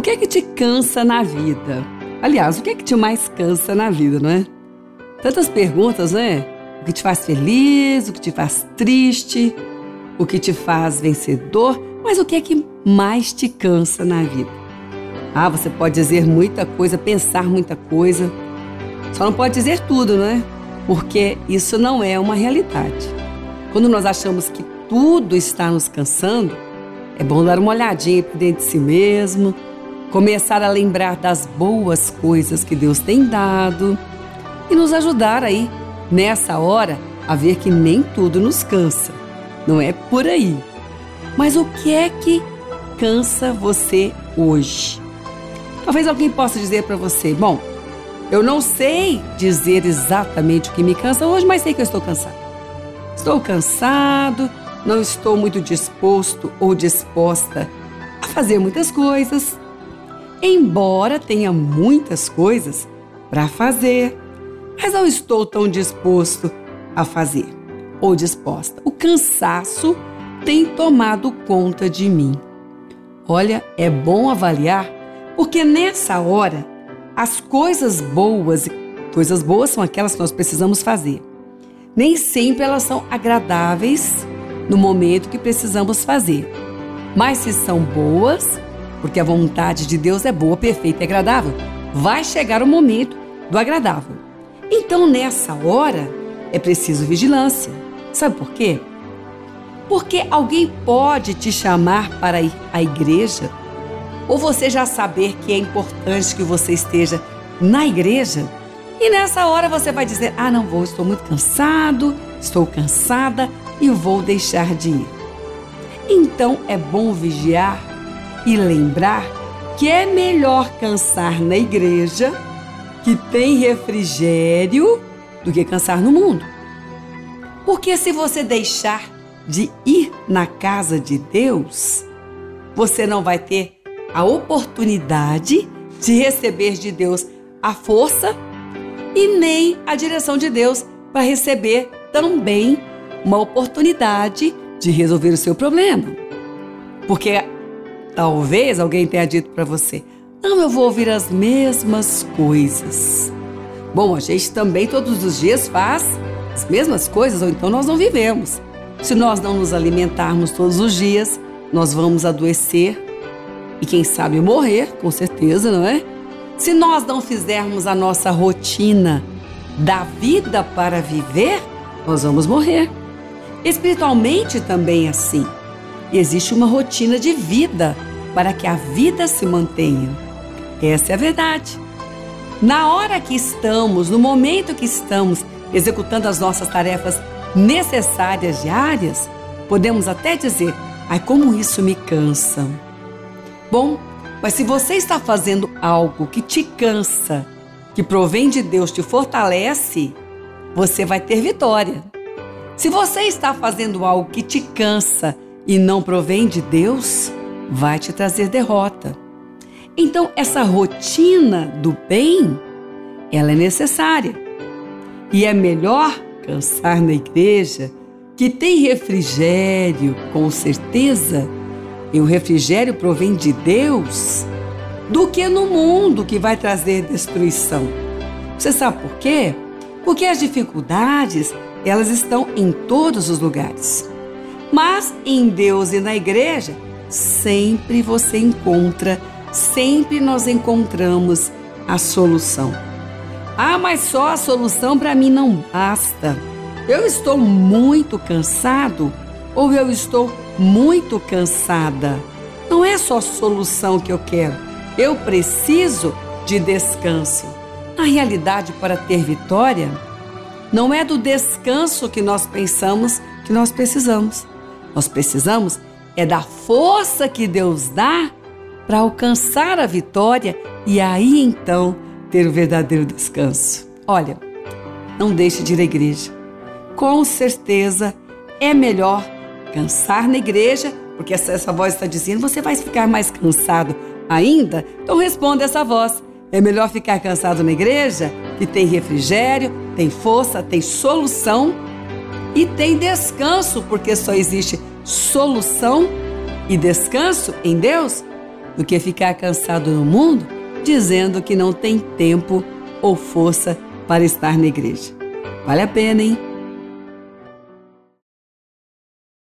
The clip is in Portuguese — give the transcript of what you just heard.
O que é que te cansa na vida? Aliás, o que é que te mais cansa na vida, não é? Tantas perguntas, né? O que te faz feliz, o que te faz triste, o que te faz vencedor, mas o que é que mais te cansa na vida? Ah, você pode dizer muita coisa, pensar muita coisa, só não pode dizer tudo, não é? Porque isso não é uma realidade. Quando nós achamos que tudo está nos cansando, é bom dar uma olhadinha para dentro de si mesmo, começar a lembrar das boas coisas que Deus tem dado e nos ajudar aí, nessa hora, a ver que nem tudo nos cansa. Não é por aí. Mas o que é que cansa você hoje? Talvez alguém possa dizer para você: bom, eu não sei dizer exatamente o que me cansa hoje, mas sei que eu estou cansado. Estou cansado, não estou muito disposto ou disposta a fazer muitas coisas, embora tenha muitas coisas para fazer, mas não estou tão disposto a fazer ou disposta. O cansaço tem tomado conta de mim. Olha, é bom avaliar, porque nessa hora as coisas boas, coisas boas são aquelas que nós precisamos fazer. Nem sempre elas são agradáveis no momento que precisamos fazer. Mas se são boas, porque a vontade de Deus é boa, perfeita e agradável, vai chegar o momento do agradável. Então, nessa hora, é preciso vigilância. Sabe por quê? Porque alguém pode te chamar para ir à igreja, ou você já saber que é importante que você esteja na igreja, e nessa hora você vai dizer: Ah, não vou, estou muito cansado, estou cansada, e vou deixar de ir. Então é bom vigiar e lembrar que é melhor cansar na igreja, que tem refrigério, do que cansar no mundo. Porque se você deixar de ir na casa de Deus, você não vai ter a oportunidade de receber de Deus a força e nem a direção de Deus para receber também uma oportunidade de resolver o seu problema. Porque talvez alguém tenha dito para você: não, eu vou ouvir as mesmas coisas. Bom, a gente também todos os dias faz as mesmas coisas, ou então nós não vivemos. Se nós não nos alimentarmos todos os dias, nós vamos adoecer e, quem sabe, morrer, com certeza, não é? Se nós não fizermos a nossa rotina da vida para viver, nós vamos morrer. Espiritualmente também é assim. Existe uma rotina de vida para que a vida se mantenha. Essa é a verdade. Na hora que estamos, no momento que estamos executando as nossas tarefas necessárias diárias, podemos até dizer: ai, como isso me cansa. Bom, mas se você está fazendo algo que te cansa, que provém de Deus, te fortalece, você vai ter vitória. Se você está fazendo algo que te cansa e não provém de Deus, vai te trazer derrota. Então, essa rotina do bem, ela é necessária. E é melhor cansar na igreja, que tem refrigério, com certeza, e o refrigério provém de Deus, do que no mundo que vai trazer destruição. Você sabe por quê? Porque as dificuldades elas estão em todos os lugares. Mas em Deus e na igreja, sempre você encontra, sempre nós encontramos a solução. Ah, mas só a solução para mim não basta. Eu estou muito cansado ou eu estou muito cansada. Não é só solução que eu quero. Eu preciso de descanso. Na realidade, para ter vitória, não é do descanso que nós pensamos que nós precisamos. Nós precisamos é da força que Deus dá para alcançar a vitória e aí então ter o verdadeiro descanso. Olha, não deixe de ir à igreja. Com certeza é melhor cansar na igreja, porque essa, essa voz está dizendo você vai ficar mais cansado ainda. Então responda essa voz. É melhor ficar cansado na igreja, que tem refrigério, tem força, tem solução e tem descanso, porque só existe solução e descanso em Deus do que ficar cansado no mundo dizendo que não tem tempo ou força para estar na igreja. Vale a pena, hein?